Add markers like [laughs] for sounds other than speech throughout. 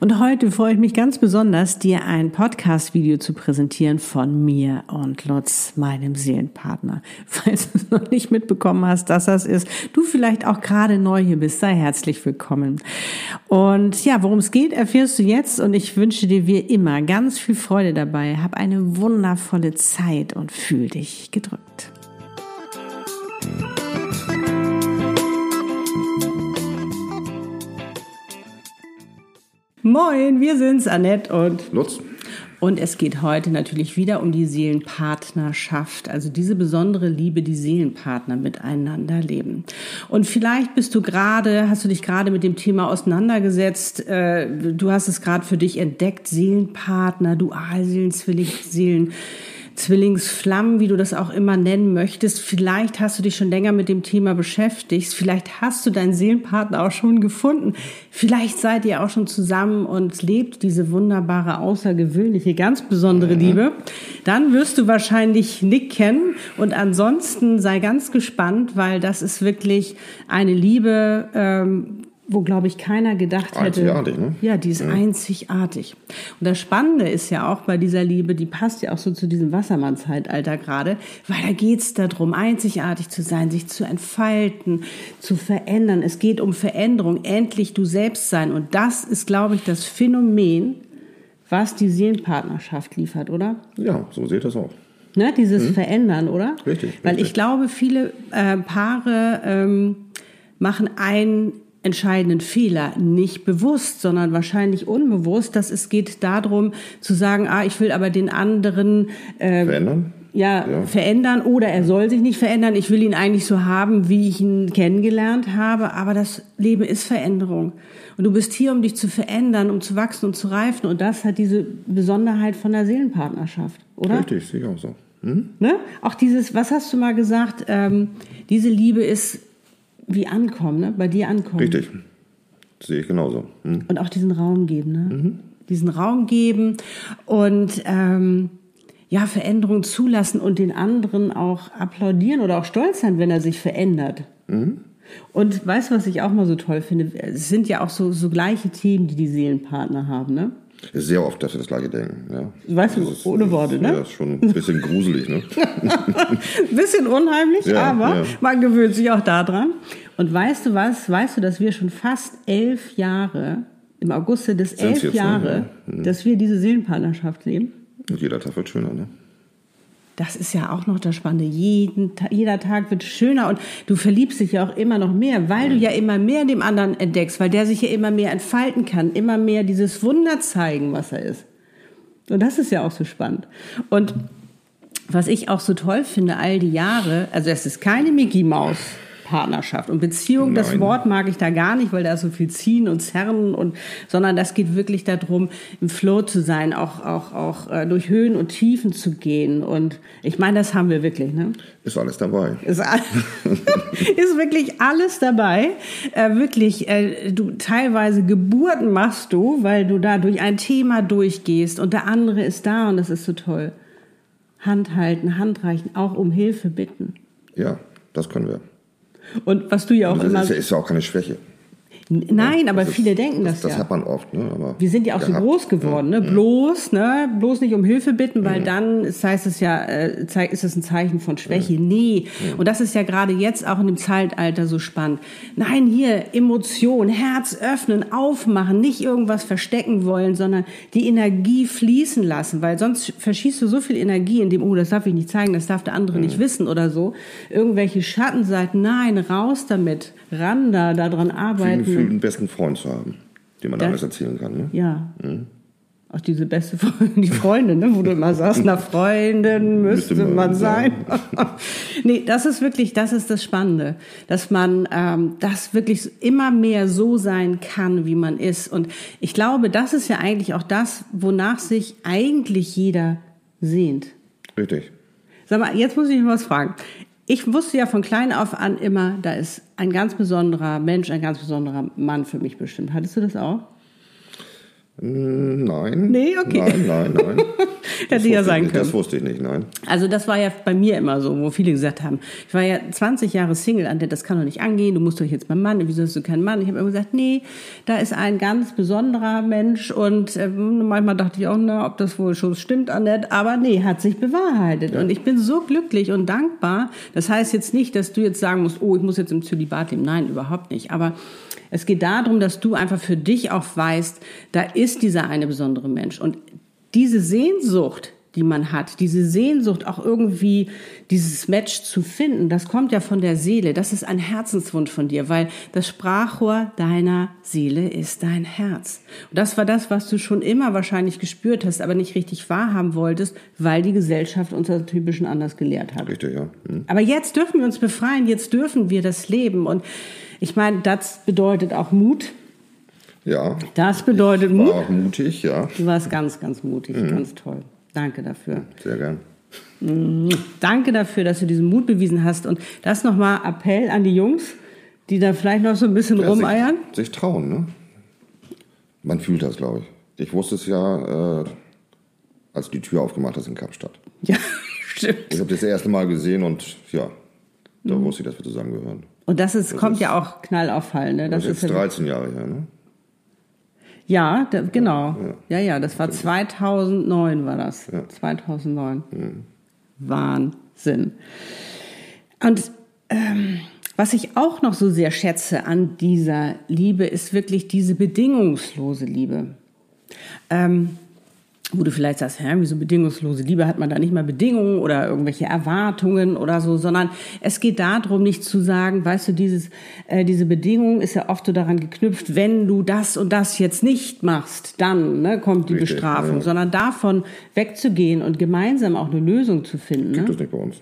Und heute freue ich mich ganz besonders, dir ein Podcast-Video zu präsentieren von mir und Lutz, meinem Seelenpartner. [laughs] Falls du es noch nicht mitbekommen hast, dass das ist, du vielleicht auch gerade neu hier bist, sei herzlich willkommen. Und ja, worum es geht, erfährst du jetzt und ich wünsche dir wie immer ganz viel Freude dabei. Hab eine wundervolle Zeit und fühl dich gedrückt. Moin, wir sind's, Annette und Lutz. Und es geht heute natürlich wieder um die Seelenpartnerschaft, also diese besondere Liebe, die Seelenpartner miteinander leben. Und vielleicht bist du gerade, hast du dich gerade mit dem Thema auseinandergesetzt, äh, du hast es gerade für dich entdeckt, Seelenpartner, Dualseelen, Zwillingsseelen. Zwillingsflammen, wie du das auch immer nennen möchtest. Vielleicht hast du dich schon länger mit dem Thema beschäftigt. Vielleicht hast du deinen Seelenpartner auch schon gefunden. Vielleicht seid ihr auch schon zusammen und lebt diese wunderbare, außergewöhnliche, ganz besondere mhm. Liebe. Dann wirst du wahrscheinlich Nick kennen. Und ansonsten sei ganz gespannt, weil das ist wirklich eine Liebe, ähm, wo, glaube ich, keiner gedacht hätte. Einzigartig, ne? Ja, die ist ja. einzigartig. Und das Spannende ist ja auch bei dieser Liebe, die passt ja auch so zu diesem Wassermann-Zeitalter gerade, weil da geht's darum, einzigartig zu sein, sich zu entfalten, zu verändern. Es geht um Veränderung, endlich du selbst sein. Und das ist, glaube ich, das Phänomen, was die Seelenpartnerschaft liefert, oder? Ja, so seht das auch. Ne, dieses hm? Verändern, oder? Richtig. Weil richtig. ich glaube, viele äh, Paare ähm, machen ein entscheidenden Fehler nicht bewusst, sondern wahrscheinlich unbewusst, dass es geht darum zu sagen, ah, ich will aber den anderen äh, verändern. Ja, ja, verändern oder er soll sich nicht verändern. Ich will ihn eigentlich so haben, wie ich ihn kennengelernt habe. Aber das Leben ist Veränderung. Und du bist hier, um dich zu verändern, um zu wachsen und zu reifen. Und das hat diese Besonderheit von der Seelenpartnerschaft, oder? Richtig, sehe ich auch so. Mhm. Ne? Auch dieses, was hast du mal gesagt? Ähm, diese Liebe ist wie ankommen, ne? bei dir ankommen. Richtig. Das sehe ich genauso. Hm. Und auch diesen Raum geben, ne? Mhm. Diesen Raum geben und ähm, ja, Veränderungen zulassen und den anderen auch applaudieren oder auch stolz sein, wenn er sich verändert. Mhm. Und weißt du, was ich auch mal so toll finde? Es sind ja auch so, so gleiche Themen, die die Seelenpartner haben, ne? Es sehr oft, dass wir das gleiche denken. Ja. Weißt du, ist, ohne Worte, ne? Ja, ist schon ein bisschen gruselig, ne? ein [laughs] bisschen unheimlich, ja, aber ja. man gewöhnt sich auch daran. Und weißt du was? Weißt du, dass wir schon fast elf Jahre, im August des elf jetzt, ne? Jahre, ne? dass wir diese Seelenpartnerschaft leben? Und jeder Tag wird schöner, ne? Das ist ja auch noch das Spannende. Jeden, jeder Tag wird schöner und du verliebst dich ja auch immer noch mehr, weil du ja immer mehr dem anderen entdeckst, weil der sich ja immer mehr entfalten kann, immer mehr dieses Wunder zeigen, was er ist. Und das ist ja auch so spannend. Und was ich auch so toll finde, all die Jahre, also es ist keine Mickey Maus Partnerschaft. Und Beziehung, Nein. das Wort mag ich da gar nicht, weil da ist so viel Ziehen und Zerren und, sondern das geht wirklich darum, im Flow zu sein, auch, auch, auch äh, durch Höhen und Tiefen zu gehen. Und ich meine, das haben wir wirklich, ne? Ist alles dabei. Ist, [laughs] ist wirklich alles dabei. Äh, wirklich, äh, du teilweise Geburten machst du, weil du da durch ein Thema durchgehst und der andere ist da und das ist so toll. Hand halten, Hand reichen, auch um Hilfe bitten. Ja, das können wir. Und was du ja auch das immer. Ist, ist ja auch keine Schwäche. Nein, aber viele ist, denken das, das ja. hat man oft. Ne? Aber wir sind ja auch gehabt. so groß geworden, ne? bloß, ne? bloß nicht um Hilfe bitten, weil mhm. dann das heißt es ja, äh, ist es ein Zeichen von Schwäche. Mhm. Nee. Mhm. Und das ist ja gerade jetzt auch in dem Zeitalter so spannend. Nein, hier Emotion, Herz öffnen, aufmachen, nicht irgendwas verstecken wollen, sondern die Energie fließen lassen, weil sonst verschießt du so viel Energie in dem, oh, das darf ich nicht zeigen, das darf der andere nicht wissen oder so. Irgendwelche Schattenseiten, nein, raus damit, ran da, daran arbeiten gefühlt einen besten Freund zu haben, die man da Das- alles erzählen kann. Ne? Ja. Auch diese beste [laughs] Freundin, die Freundin, ne, wo du immer sagst, na Freundin müsste, Müsste man man sein. [laughs] nee, das ist wirklich, das ist das Spannende, dass man ähm, das wirklich immer mehr so sein kann, wie man ist. Und ich glaube, das ist ja eigentlich auch das, wonach sich eigentlich jeder sehnt. Richtig. Sag mal, jetzt muss ich mich was fragen. Ich wusste ja von klein auf an immer, da ist ein ganz besonderer Mensch, ein ganz besonderer Mann für mich bestimmt. Hattest du das auch? Hm, Nein. Nee, okay. Nein, nein, nein. [laughs] Das Hätte ja wusste sein ich nicht, können. Das wusste ich nicht, nein. Also das war ja bei mir immer so, wo viele gesagt haben, ich war ja 20 Jahre Single, Annette, das kann doch nicht angehen, du musst doch jetzt beim Mann, wieso hast du keinen Mann? Ich habe immer gesagt, nee, da ist ein ganz besonderer Mensch und äh, manchmal dachte ich auch, na, ob das wohl schon stimmt, Annette, aber nee, hat sich bewahrheitet und ich bin so glücklich und dankbar. Das heißt jetzt nicht, dass du jetzt sagen musst, oh, ich muss jetzt im Zölibat leben. Nein, überhaupt nicht. Aber es geht darum, dass du einfach für dich auch weißt, da ist dieser eine besondere Mensch und diese Sehnsucht, die man hat, diese Sehnsucht auch irgendwie dieses Match zu finden, das kommt ja von der Seele. Das ist ein Herzenswunsch von dir, weil das Sprachrohr deiner Seele ist dein Herz. Und das war das, was du schon immer wahrscheinlich gespürt hast, aber nicht richtig wahrhaben wolltest, weil die Gesellschaft uns das typischen anders gelehrt hat. Richtig, ja. Hm. Aber jetzt dürfen wir uns befreien, jetzt dürfen wir das leben. Und ich meine, das bedeutet auch Mut. Ja. Das bedeutet Mut. War auch mutig, ja. Du warst ganz, ganz mutig, ganz toll. Danke dafür. Sehr gern. Danke dafür, dass du diesen Mut bewiesen hast. Und das nochmal Appell an die Jungs, die da vielleicht noch so ein bisschen Ja, rumeiern. Sich, sich trauen, ne? Man fühlt das, glaube ich. Ich wusste es ja, äh, als du die Tür aufgemacht hast in Kapstadt. Ja, [laughs] stimmt. Ich habe das erste Mal gesehen und ja, da Mhm. wusste ich, dass wir zusammengehören. Und das ist, kommt ist- ja auch knallauffallen. Ne? Das, Das ist jetzt ja, 13 Jahre her, ne? ja, da, genau. Ja, ja, das war 2009 war das. 2009. Mhm. Wahnsinn. Und ähm, was ich auch noch so sehr schätze an dieser Liebe, ist wirklich diese bedingungslose Liebe. Ähm, wo du vielleicht sagst, hä, wieso bedingungslose Liebe, hat man da nicht mal Bedingungen oder irgendwelche Erwartungen oder so, sondern es geht darum, nicht zu sagen, weißt du, dieses, äh, diese Bedingung ist ja oft so daran geknüpft, wenn du das und das jetzt nicht machst, dann ne, kommt die Richtig, Bestrafung, ja. sondern davon wegzugehen und gemeinsam auch eine Lösung zu finden. Gibt Ne? es nicht bei uns.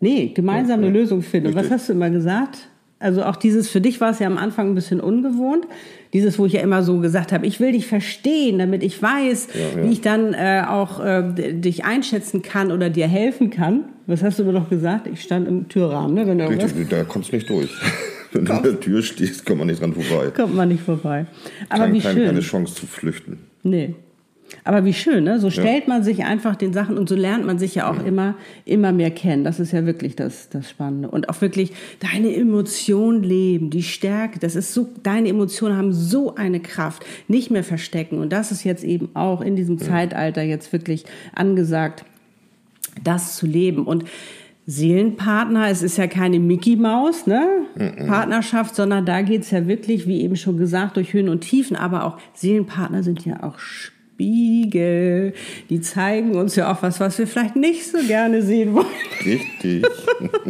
Nee, gemeinsam eine Lösung finden. Und was Richtig. hast du immer gesagt? Also auch dieses, für dich war es ja am Anfang ein bisschen ungewohnt. Dieses, wo ich ja immer so gesagt habe, ich will dich verstehen, damit ich weiß, Ja, ja. wie ich dann äh, auch äh, dich einschätzen kann oder dir helfen kann. Was hast du mir noch gesagt? Ich stand im Türrahmen, ne? Wenn Richtig, da kommst du nicht durch. [laughs] Wenn du an der Tür stehst, kommt man nicht dran vorbei. kommt man nicht vorbei. Aber Kein, wie schön. keine Chance zu flüchten. Nee. Aber wie schön, ne? So stellt man sich einfach den Sachen und so lernt man sich ja auch immer, immer mehr kennen. Das ist ja wirklich das, das Spannende. Und auch wirklich deine Emotionen leben, die Stärke. Das ist so, deine Emotionen haben so eine Kraft. Nicht mehr verstecken. Und das ist jetzt eben auch in diesem Zeitalter jetzt wirklich angesagt, das zu leben. Und Seelenpartner, es ist ja keine Mickey Maus, ne? Partnerschaft, sondern da geht's ja wirklich, wie eben schon gesagt, durch Höhen und Tiefen, aber auch Seelenpartner sind ja auch Spiegel. Die zeigen uns ja auch was, was wir vielleicht nicht so gerne sehen wollen. Richtig.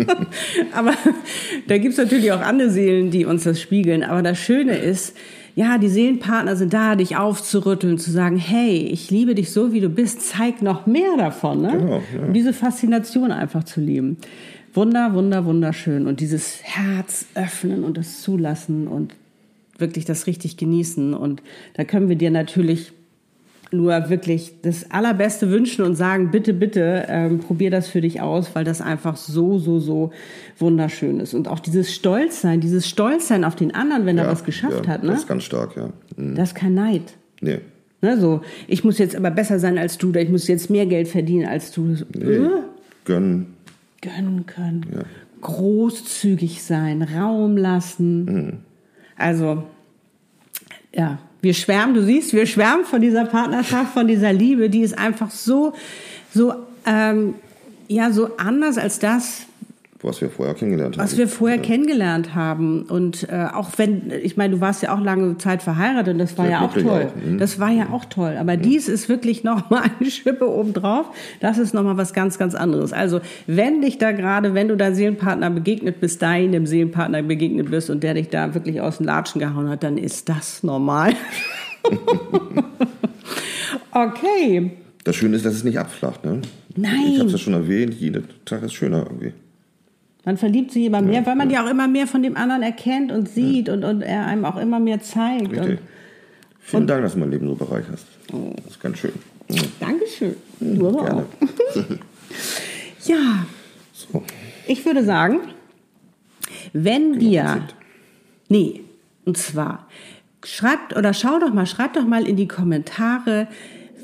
[laughs] Aber da gibt's natürlich auch andere Seelen, die uns das spiegeln. Aber das Schöne ist, ja, die Seelenpartner sind da, dich aufzurütteln, zu sagen, hey, ich liebe dich so, wie du bist, zeig noch mehr davon. Ne? Genau, ja. Und diese Faszination einfach zu leben. Wunder, wunder, wunderschön. Und dieses Herz öffnen und das zulassen und wirklich das richtig genießen. Und da können wir dir natürlich nur wirklich das Allerbeste wünschen und sagen, bitte, bitte, ähm, probier das für dich aus, weil das einfach so, so, so wunderschön ist. Und auch dieses Stolzsein, dieses Stolzsein auf den anderen, wenn er was geschafft ja, hat, ne? Das ist ganz stark, ja. Mhm. Das ist kein Neid. Nee. Ne, so, ich muss jetzt aber besser sein als du, oder ich muss jetzt mehr Geld verdienen als du. nee. Äh, Gönnen. gönnen können, Ja. großzügig sein, Raum lassen. Mhm. Also, ja, wir schwärmen, du siehst, wir schwärmen von dieser Partnerschaft, von dieser Liebe, die ist einfach so, so, ähm, ja, so anders als das, Was wir vorher kennengelernt haben. was wir vorher kennengelernt haben. Und äh, auch wenn, ich meine, du warst ja auch lange Zeit verheiratet und das war Sehr ja auch toll. auch, mhm. Das war ja auch toll. Aber dies ist wirklich nochmal eine Schippe obendrauf. Das ist nochmal was ganz, ganz anderes. Also, wenn dich da gerade, wenn du deinem Seelenpartner begegnet bist, deinem Seelenpartner begegnet bist und der dich da wirklich aus den Latschen gehauen hat, dann ist das normal. [laughs] okay. Das Schöne ist, dass es nicht abflacht. Ne? Nein. Ich habe es ja schon erwähnt, jeder Tag ist schöner irgendwie. Man verliebt sich immer mehr, weil man ja auch immer mehr von dem anderen erkennt und sieht und, und er einem auch immer mehr zeigt. Richtig. Und, Vielen Dank, dass du mein Leben so bereicherst. Das ist ganz schön. Mhm. Dankeschön. Du aber Gerne. auch. [laughs] Ja, So. ich würde sagen, wenn wir. Nee, und zwar, schreibt oder schau doch mal, schreib doch mal in die Kommentare,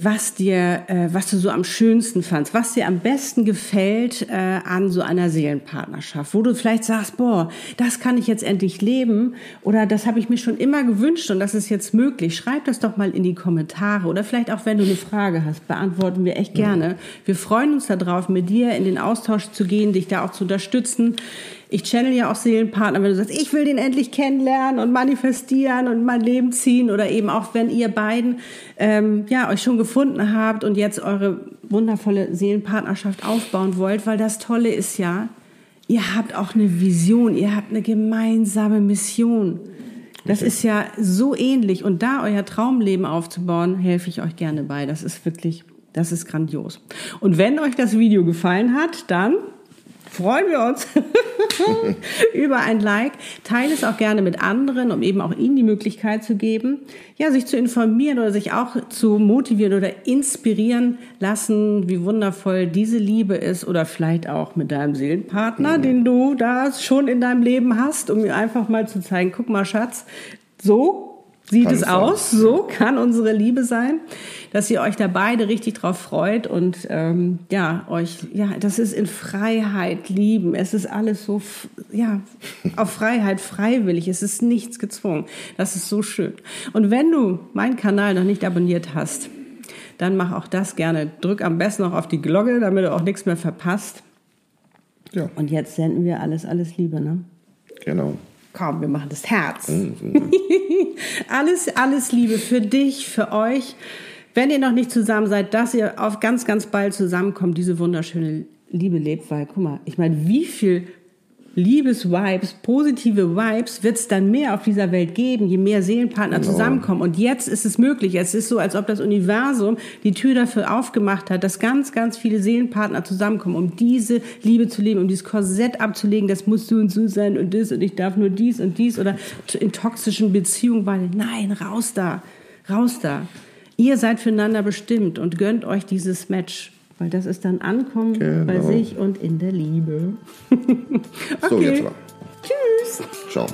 was dir, äh, was du so am schönsten fandst, was dir am besten gefällt äh, an so einer Seelenpartnerschaft, wo du vielleicht sagst, boah, das kann ich jetzt endlich leben oder das habe ich mir schon immer gewünscht und das ist jetzt möglich. Schreib das doch mal in die Kommentare oder vielleicht auch, wenn du eine Frage hast, beantworten wir echt gerne. Wir freuen uns darauf, mit dir in den Austausch zu gehen, dich da auch zu unterstützen. Ich channel ja auch Seelenpartner, wenn du sagst, ich will den endlich kennenlernen und manifestieren und mein Leben ziehen oder eben auch, wenn ihr beiden ähm, ja euch schon gefunden habt und jetzt eure wundervolle Seelenpartnerschaft aufbauen wollt, weil das Tolle ist ja, ihr habt auch eine Vision, ihr habt eine gemeinsame Mission. Das ist ja so ähnlich und da euer Traumleben aufzubauen, helfe ich euch gerne bei. Das ist wirklich, das ist grandios. Und wenn euch das Video gefallen hat, dann freuen wir uns [laughs] über ein Like. Teile es auch gerne mit anderen, um eben auch ihnen die Möglichkeit zu geben, ja, sich zu informieren oder sich auch zu motivieren oder inspirieren lassen, wie wundervoll diese Liebe ist oder vielleicht auch mit deinem Seelenpartner, den du da schon in deinem Leben hast, um mir einfach mal zu zeigen, guck mal, Schatz, so sieht Kann es sein. aus, so kann unsere Liebe sein, dass ihr euch da beide richtig drauf freut und ähm, ja, euch, ja, das ist in Freiheit lieben. Es ist alles so, ja, auf Freiheit, freiwillig. Es ist nichts gezwungen. Das ist so schön. Und wenn du meinen Kanal noch nicht abonniert hast, dann mach auch das gerne. Drück am besten noch auf die Glocke, damit du auch nichts mehr verpasst. Ja, Und jetzt senden wir alles, alles Liebe, ne? genau. Komm, wir machen das Herz. [laughs] alles, alles Liebe für dich, für euch. Wenn ihr noch nicht zusammen seid, dass ihr auf ganz, ganz bald zusammenkommt, diese wunderschöne Liebe lebt, weil, guck mal, ich meine, wie viel Liebesvibes, positive Vibes wird es dann mehr auf dieser Welt geben, je mehr Seelenpartner zusammenkommen. Und jetzt ist es möglich. Es ist so, als ob das Universum die Tür dafür aufgemacht hat, dass ganz, ganz viele Seelenpartner zusammenkommen, um diese Liebe zu leben, um dieses Korsett abzulegen, das muss so und so sein und das und ich darf nur dies und dies oder in toxischen Beziehungen, weil nein, raus da, raus da. Ihr seid füreinander bestimmt und gönnt euch dieses Match. Weil das ist dann Ankommen bei Genau. sich und in der Liebe. [laughs] So, Okay. jetzt mal. Tschüss. Ciao.